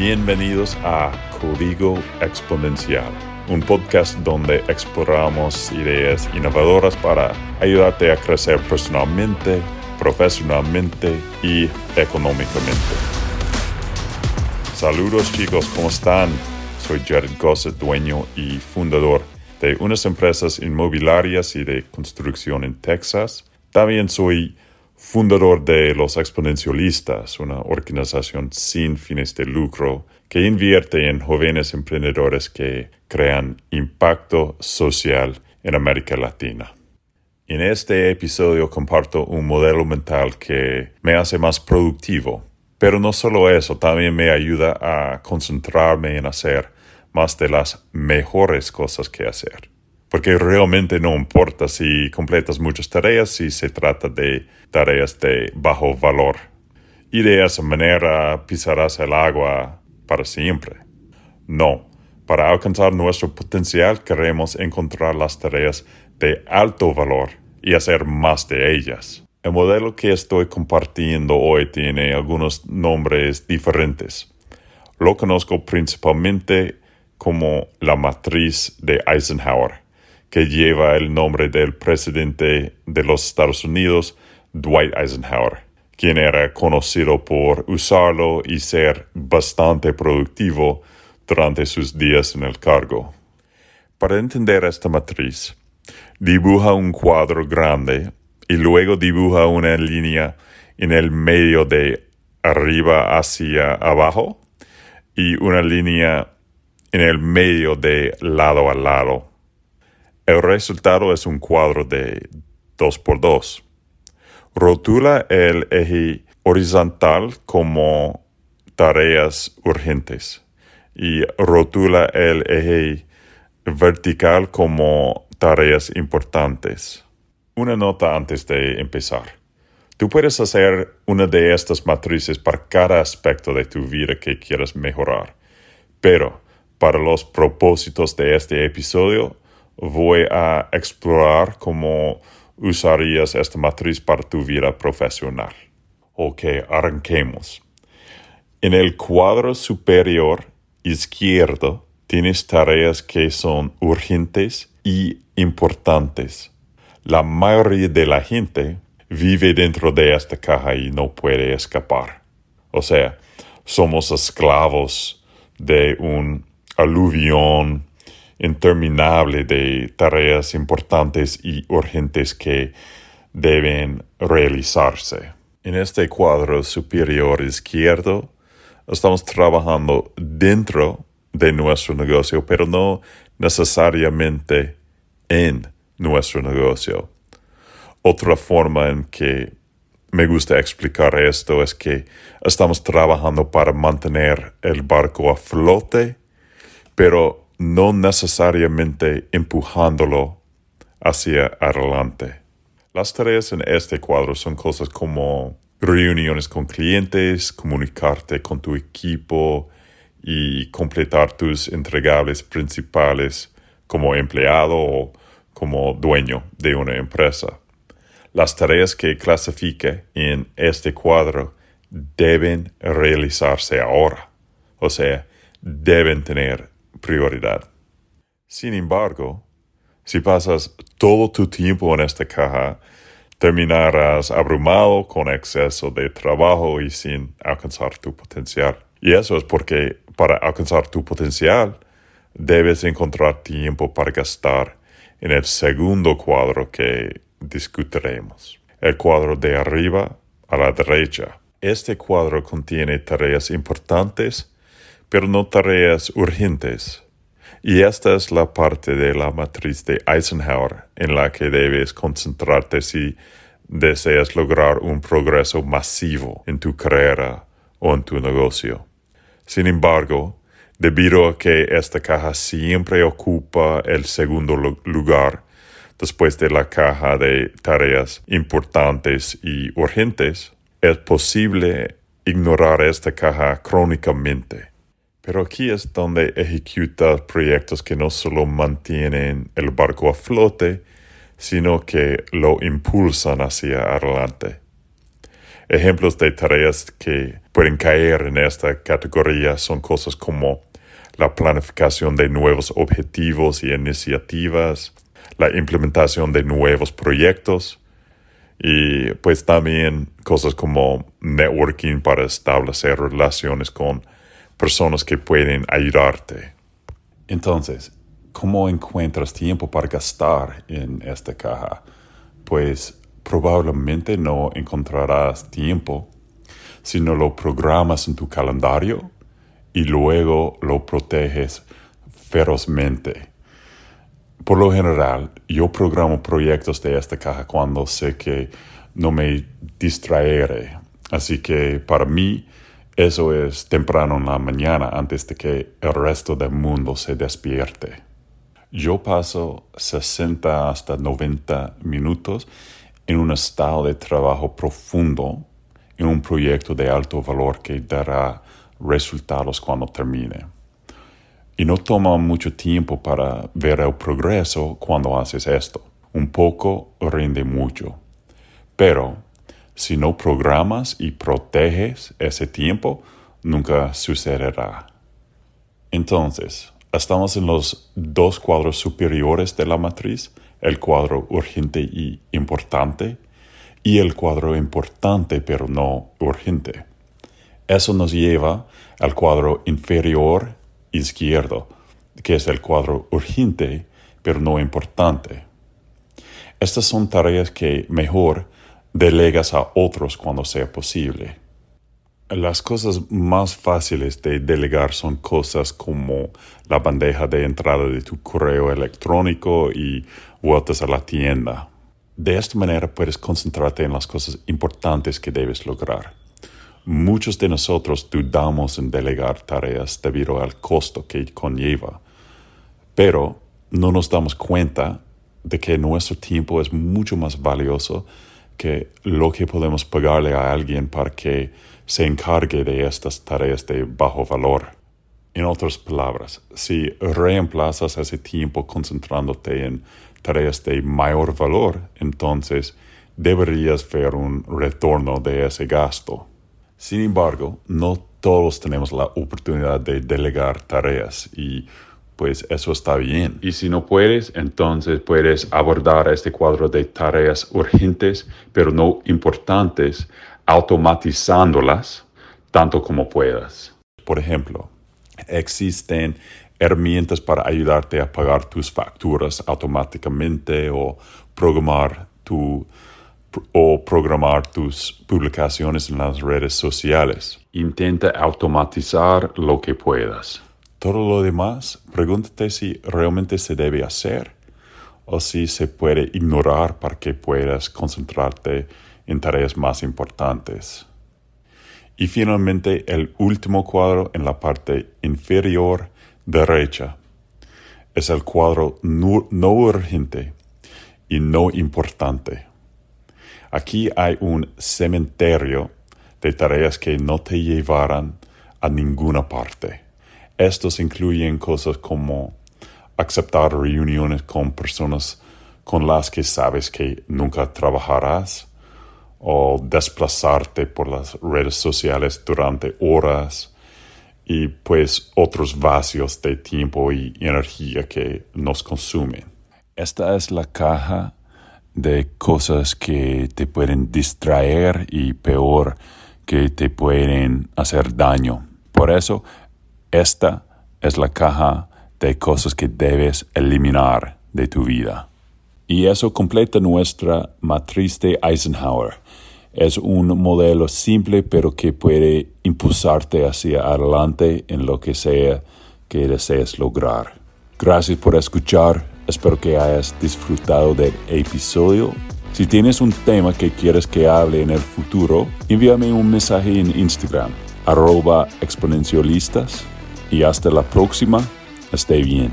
Bienvenidos a Código Exponencial, un podcast donde exploramos ideas innovadoras para ayudarte a crecer personalmente, profesionalmente y económicamente. Saludos chicos, ¿cómo están? Soy Jared Gossett, dueño y fundador de unas empresas inmobiliarias y de construcción en Texas. También soy fundador de Los Exponencialistas, una organización sin fines de lucro que invierte en jóvenes emprendedores que crean impacto social en América Latina. En este episodio comparto un modelo mental que me hace más productivo, pero no solo eso, también me ayuda a concentrarme en hacer más de las mejores cosas que hacer porque realmente no importa si completas muchas tareas si se trata de tareas de bajo valor. Y de esa manera pisarás el agua para siempre. No, para alcanzar nuestro potencial queremos encontrar las tareas de alto valor y hacer más de ellas. El modelo que estoy compartiendo hoy tiene algunos nombres diferentes. Lo conozco principalmente como la matriz de Eisenhower que lleva el nombre del presidente de los Estados Unidos, Dwight Eisenhower, quien era conocido por usarlo y ser bastante productivo durante sus días en el cargo. Para entender esta matriz, dibuja un cuadro grande y luego dibuja una línea en el medio de arriba hacia abajo y una línea en el medio de lado a lado el resultado es un cuadro de 2x2. Rotula el eje horizontal como tareas urgentes y rotula el eje vertical como tareas importantes. Una nota antes de empezar. Tú puedes hacer una de estas matrices para cada aspecto de tu vida que quieras mejorar, pero para los propósitos de este episodio, voy a explorar cómo usarías esta matriz para tu vida profesional. Ok, arranquemos. En el cuadro superior izquierdo tienes tareas que son urgentes y importantes. La mayoría de la gente vive dentro de esta caja y no puede escapar. O sea, somos esclavos de un aluvión interminable de tareas importantes y urgentes que deben realizarse. En este cuadro superior izquierdo estamos trabajando dentro de nuestro negocio, pero no necesariamente en nuestro negocio. Otra forma en que me gusta explicar esto es que estamos trabajando para mantener el barco a flote, pero no necesariamente empujándolo hacia adelante. Las tareas en este cuadro son cosas como reuniones con clientes, comunicarte con tu equipo y completar tus entregables principales como empleado o como dueño de una empresa. Las tareas que clasifique en este cuadro deben realizarse ahora, o sea, deben tener prioridad. Sin embargo, si pasas todo tu tiempo en esta caja, terminarás abrumado con exceso de trabajo y sin alcanzar tu potencial. Y eso es porque para alcanzar tu potencial, debes encontrar tiempo para gastar en el segundo cuadro que discutiremos, el cuadro de arriba a la derecha. Este cuadro contiene tareas importantes pero no tareas urgentes. Y esta es la parte de la matriz de Eisenhower en la que debes concentrarte si deseas lograr un progreso masivo en tu carrera o en tu negocio. Sin embargo, debido a que esta caja siempre ocupa el segundo lugar después de la caja de tareas importantes y urgentes, es posible ignorar esta caja crónicamente. Pero aquí es donde ejecuta proyectos que no solo mantienen el barco a flote, sino que lo impulsan hacia adelante. Ejemplos de tareas que pueden caer en esta categoría son cosas como la planificación de nuevos objetivos y iniciativas, la implementación de nuevos proyectos y pues también cosas como networking para establecer relaciones con personas que pueden ayudarte. Entonces, ¿cómo encuentras tiempo para gastar en esta caja? Pues probablemente no encontrarás tiempo si no lo programas en tu calendario y luego lo proteges ferozmente. Por lo general, yo programo proyectos de esta caja cuando sé que no me distraeré. Así que para mí eso es temprano en la mañana antes de que el resto del mundo se despierte. Yo paso 60 hasta 90 minutos en un estado de trabajo profundo en un proyecto de alto valor que dará resultados cuando termine. Y no toma mucho tiempo para ver el progreso cuando haces esto. Un poco rinde mucho. Pero si no programas y proteges ese tiempo, nunca sucederá. Entonces, estamos en los dos cuadros superiores de la matriz el cuadro urgente y importante y el cuadro importante pero no urgente. Eso nos lleva al cuadro inferior izquierdo, que es el cuadro urgente pero no importante. Estas son tareas que mejor delegas a otros cuando sea posible. Las cosas más fáciles de delegar son cosas como la bandeja de entrada de tu correo electrónico y vueltas a la tienda. De esta manera puedes concentrarte en las cosas importantes que debes lograr. Muchos de nosotros dudamos en delegar tareas debido al costo que conlleva, pero no nos damos cuenta de que nuestro tiempo es mucho más valioso que lo que podemos pagarle a alguien para que se encargue de estas tareas de bajo valor. En otras palabras, si reemplazas ese tiempo concentrándote en tareas de mayor valor, entonces deberías ver un retorno de ese gasto. Sin embargo, no todos tenemos la oportunidad de delegar tareas y pues eso está bien. Y si no puedes, entonces puedes abordar este cuadro de tareas urgentes, pero no importantes, automatizándolas tanto como puedas. Por ejemplo, existen herramientas para ayudarte a pagar tus facturas automáticamente o programar tu o programar tus publicaciones en las redes sociales. Intenta automatizar lo que puedas. Todo lo demás, pregúntate si realmente se debe hacer o si se puede ignorar para que puedas concentrarte en tareas más importantes. Y finalmente el último cuadro en la parte inferior derecha es el cuadro no, no urgente y no importante. Aquí hay un cementerio de tareas que no te llevarán a ninguna parte. Estos incluyen cosas como aceptar reuniones con personas con las que sabes que nunca trabajarás o desplazarte por las redes sociales durante horas y pues otros vacíos de tiempo y energía que nos consumen. Esta es la caja de cosas que te pueden distraer y peor que te pueden hacer daño. Por eso esta es la caja de cosas que debes eliminar de tu vida. Y eso completa nuestra matriz de Eisenhower. Es un modelo simple pero que puede impulsarte hacia adelante en lo que sea que desees lograr. Gracias por escuchar. Espero que hayas disfrutado del episodio. Si tienes un tema que quieres que hable en el futuro, envíame un mensaje en Instagram, arroba exponencialistas y hasta la próxima. Esté bien.